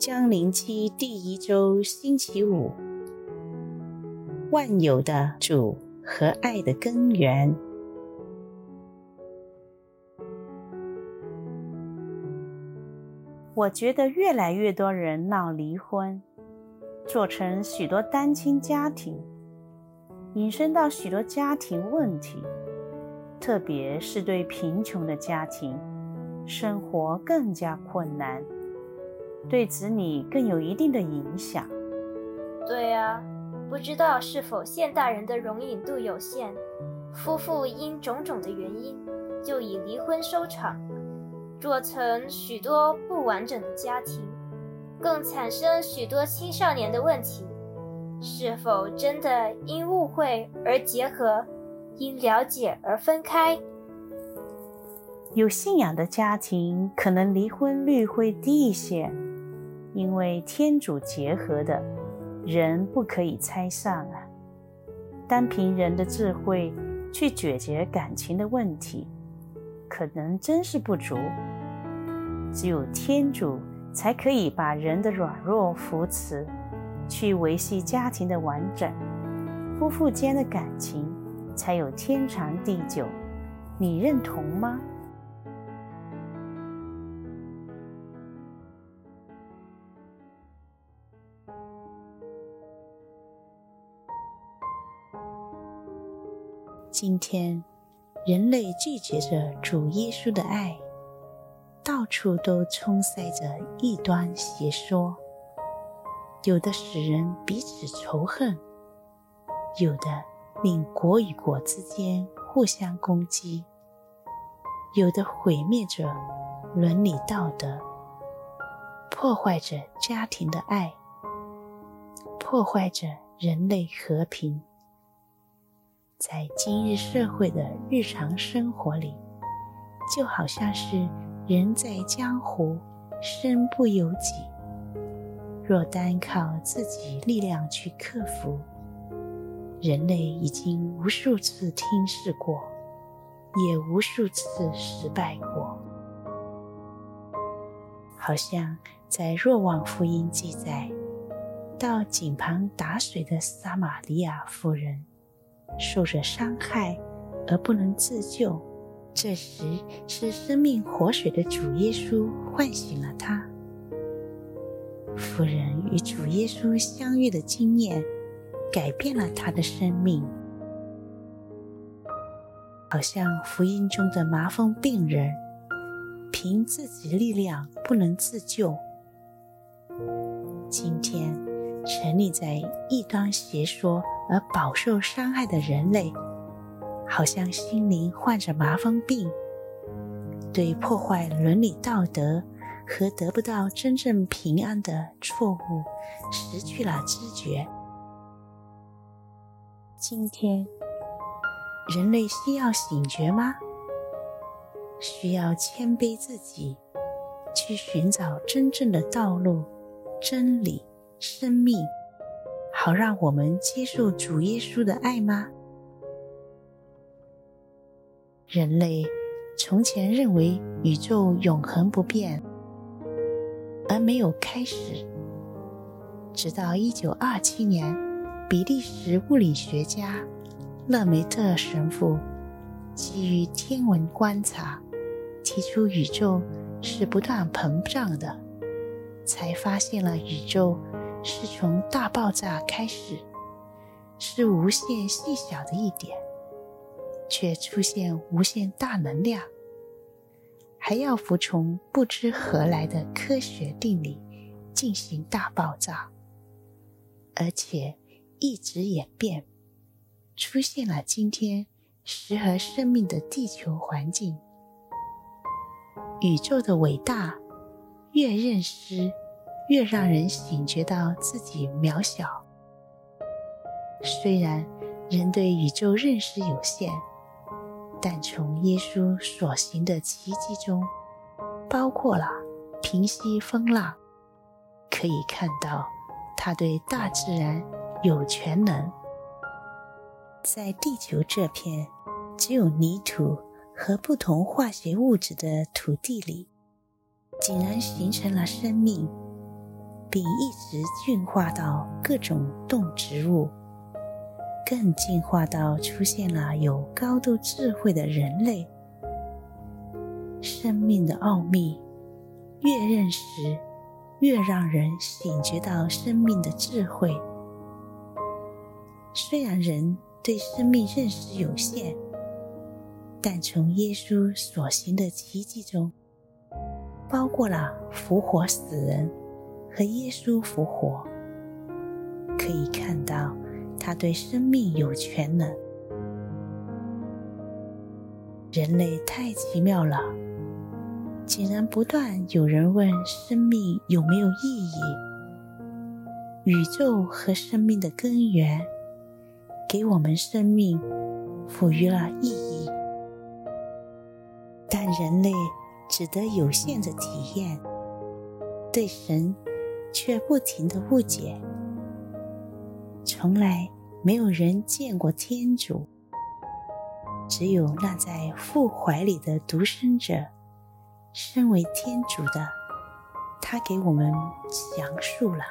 将临期第一周星期五，万有的主和爱的根源。我觉得越来越多人闹离婚，做成许多单亲家庭，引申到许多家庭问题，特别是对贫穷的家庭，生活更加困难。对子女更有一定的影响。对啊，不知道是否现代人的容忍度有限，夫妇因种种的原因就以离婚收场，做成许多不完整的家庭，更产生许多青少年的问题。是否真的因误会而结合，因了解而分开？有信仰的家庭可能离婚率会低一些。因为天主结合的，人不可以拆散啊！单凭人的智慧去解决感情的问题，可能真是不足。只有天主才可以把人的软弱扶持，去维系家庭的完整，夫妇间的感情才有天长地久。你认同吗？今天，人类拒绝着主耶稣的爱，到处都充塞着异端邪说，有的使人彼此仇恨，有的令国与国之间互相攻击，有的毁灭着伦理道德，破坏着家庭的爱，破坏着人类和平。在今日社会的日常生活里，就好像是人在江湖，身不由己。若单靠自己力量去克服，人类已经无数次听试过，也无数次失败过。好像在若望福音记载，到井旁打水的撒玛利亚妇人。受着伤害而不能自救，这时是生命活水的主耶稣唤醒了他。夫人与主耶稣相遇的经验，改变了他的生命，好像福音中的麻风病人，凭自己力量不能自救。今天沉溺在异端邪说。而饱受伤害的人类，好像心灵患着麻风病，对破坏伦理道德和得不到真正平安的错误失去了知觉。今天，人类需要醒觉吗？需要谦卑自己，去寻找真正的道路、真理、生命。好让我们接受主耶稣的爱吗？人类从前认为宇宙永恒不变，而没有开始。直到一九二七年，比利时物理学家勒梅特神父基于天文观察，提出宇宙是不断膨胀的，才发现了宇宙。是从大爆炸开始，是无限细小的一点，却出现无限大能量，还要服从不知何来的科学定理进行大爆炸，而且一直演变，出现了今天适合生命的地球环境。宇宙的伟大，越认识。越让人醒觉到自己渺小。虽然人对宇宙认识有限，但从耶稣所行的奇迹中，包括了平息风浪，可以看到他对大自然有全能。在地球这片只有泥土和不同化学物质的土地里，竟然形成了生命。并一直进化到各种动植物，更进化到出现了有高度智慧的人类。生命的奥秘，越认识，越让人醒觉到生命的智慧。虽然人对生命认识有限，但从耶稣所行的奇迹中，包括了复活死人和耶稣复活，可以看到他对生命有全能。人类太奇妙了，竟然不断有人问生命有没有意义？宇宙和生命的根源，给我们生命赋予了意义，但人类。只得有限的体验，对神却不停的误解。从来没有人见过天主，只有那在父怀里的独生者，身为天主的，他给我们讲述了。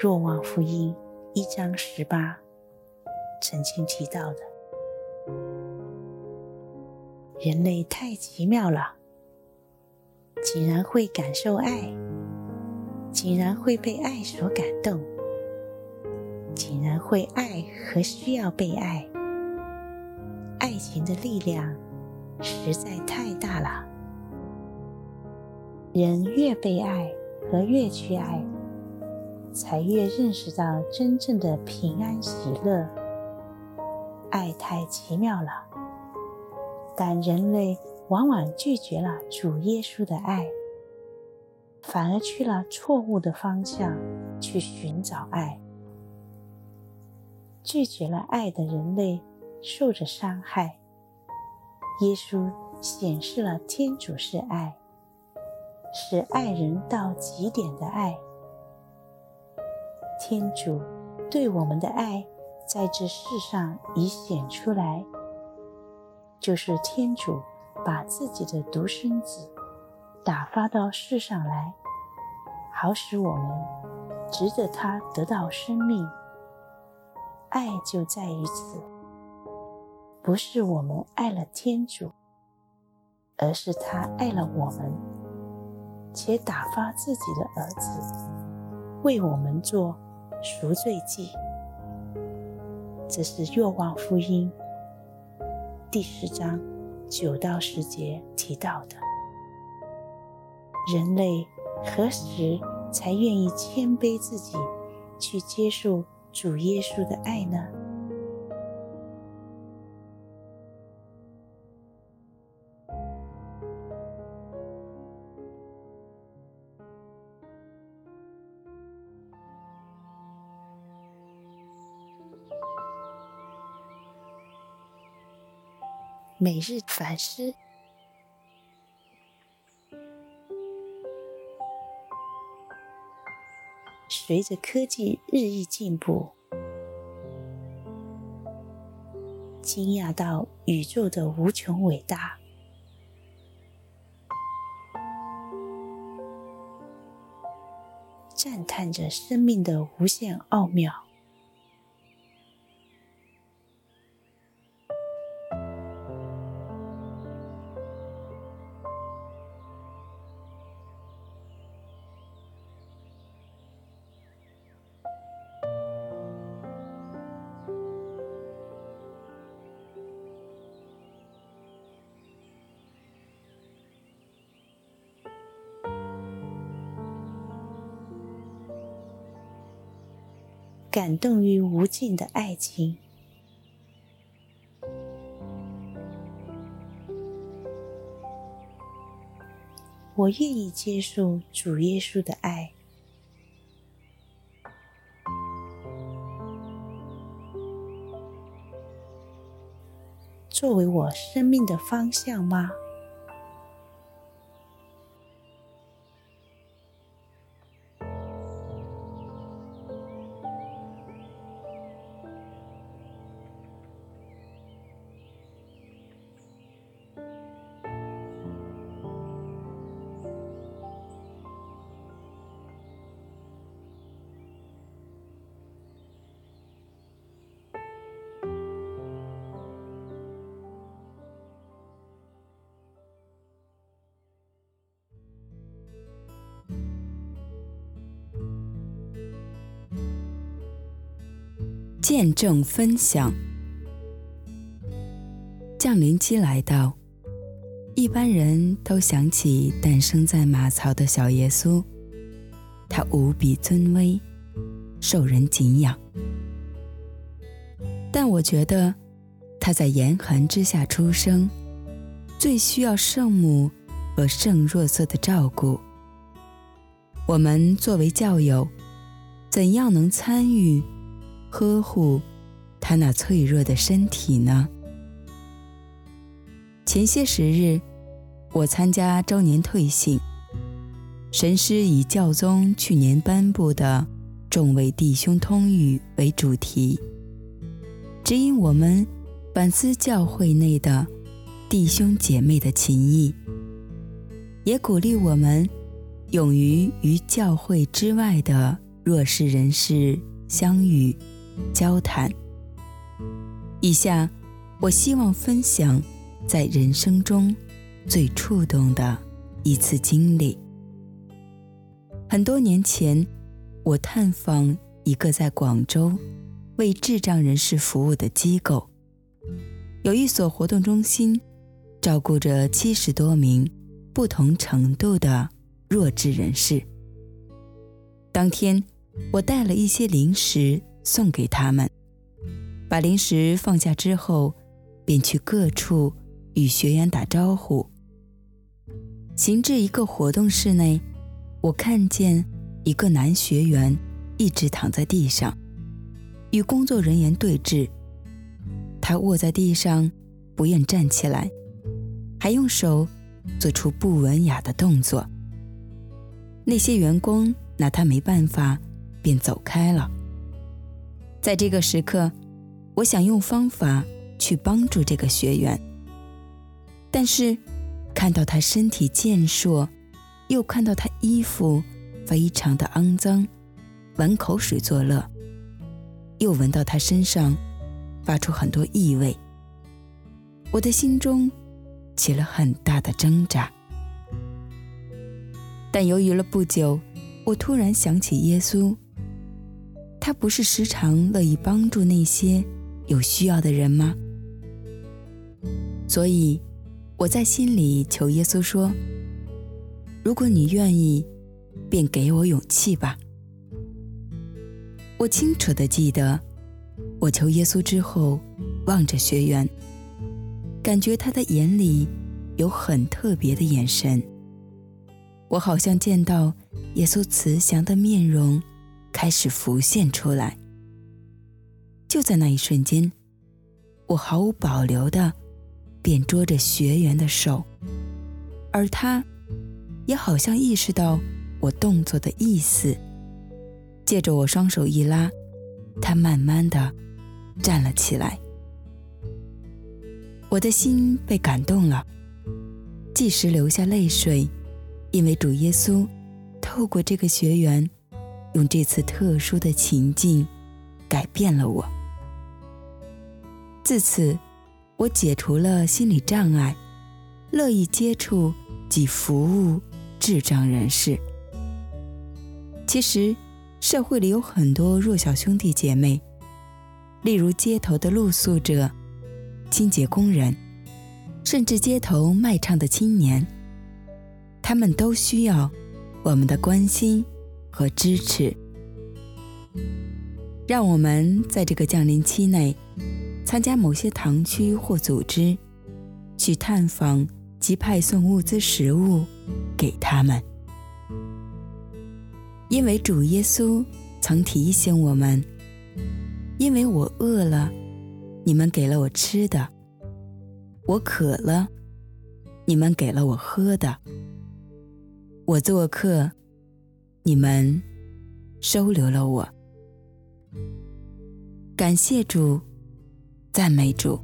若望福音一章十八曾经提到的。人类太奇妙了，竟然会感受爱，竟然会被爱所感动，竟然会爱和需要被爱。爱情的力量实在太大了。人越被爱和越去爱，才越认识到真正的平安喜乐。爱太奇妙了。但人类往往拒绝了主耶稣的爱，反而去了错误的方向去寻找爱。拒绝了爱的人类受着伤害。耶稣显示了天主是爱，是爱人到极点的爱。天主对我们的爱在这世上已显出来。就是天主把自己的独生子打发到世上来，好使我们值得他得到生命。爱就在于此，不是我们爱了天主，而是他爱了我们，且打发自己的儿子为我们做赎罪祭。这是《若望福音》。第十章九到十节提到的，人类何时才愿意谦卑自己，去接受主耶稣的爱呢？每日反思。随着科技日益进步，惊讶到宇宙的无穷伟大，赞叹着生命的无限奥妙。感动于无尽的爱情，我愿意接受主耶稣的爱，作为我生命的方向吗？见证分享。降临期来到，一般人都想起诞生在马槽的小耶稣，他无比尊威，受人敬仰。但我觉得他在严寒之下出生，最需要圣母和圣若瑟的照顾。我们作为教友，怎样能参与呵护他那脆弱的身体呢？前些时日，我参加周年退信，神师以教宗去年颁布的“众位弟兄通諭”为主题，指引我们反思教会内的弟兄姐妹的情谊，也鼓励我们。勇于与教会之外的弱势人士相遇、交谈。以下，我希望分享在人生中最触动的一次经历。很多年前，我探访一个在广州为智障人士服务的机构，有一所活动中心，照顾着七十多名不同程度的。弱智人士。当天，我带了一些零食送给他们，把零食放下之后，便去各处与学员打招呼。行至一个活动室内，我看见一个男学员一直躺在地上，与工作人员对峙。他卧在地上，不愿站起来，还用手做出不文雅的动作。那些员工拿他没办法，便走开了。在这个时刻，我想用方法去帮助这个学员，但是看到他身体健硕，又看到他衣服非常的肮脏，玩口水作乐，又闻到他身上发出很多异味，我的心中起了很大的挣扎。但犹豫了不久，我突然想起耶稣，他不是时常乐意帮助那些有需要的人吗？所以我在心里求耶稣说：“如果你愿意，便给我勇气吧。”我清楚地记得，我求耶稣之后，望着学员，感觉他的眼里有很特别的眼神。我好像见到耶稣慈祥的面容开始浮现出来。就在那一瞬间，我毫无保留的便捉着学员的手，而他也好像意识到我动作的意思，借着我双手一拉，他慢慢的站了起来。我的心被感动了，即时流下泪水。因为主耶稣透过这个学员，用这次特殊的情境改变了我。自此，我解除了心理障碍，乐意接触及服务智障人士。其实，社会里有很多弱小兄弟姐妹，例如街头的露宿者、清洁工人，甚至街头卖唱的青年。他们都需要我们的关心和支持。让我们在这个降临期内，参加某些堂区或组织，去探访及派送物资食物给他们。因为主耶稣曾提醒我们：“因为我饿了，你们给了我吃的；我渴了，你们给了我喝的。”我做客，你们收留了我。感谢主，赞美主。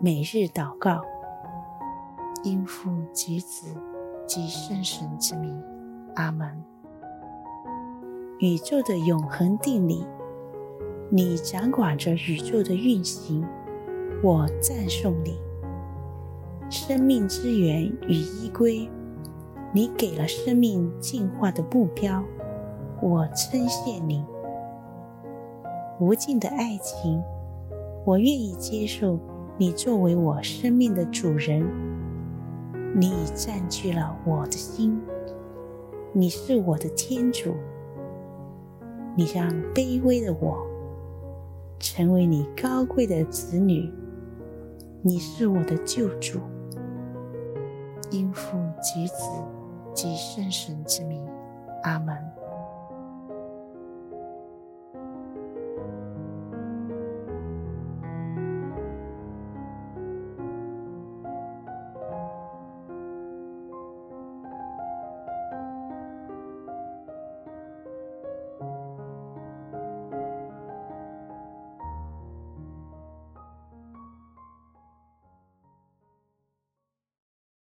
每日祷告，因父及子及圣神之名，阿门。宇宙的永恒定理，你掌管着宇宙的运行，我赞颂你。生命之源与依归，你给了生命进化的目标，我称谢你。无尽的爱情，我愿意接受你作为我生命的主人。你占据了我的心，你是我的天主。你让卑微的我成为你高贵的子女。你是我的救主。应父及子及圣神之名，阿门。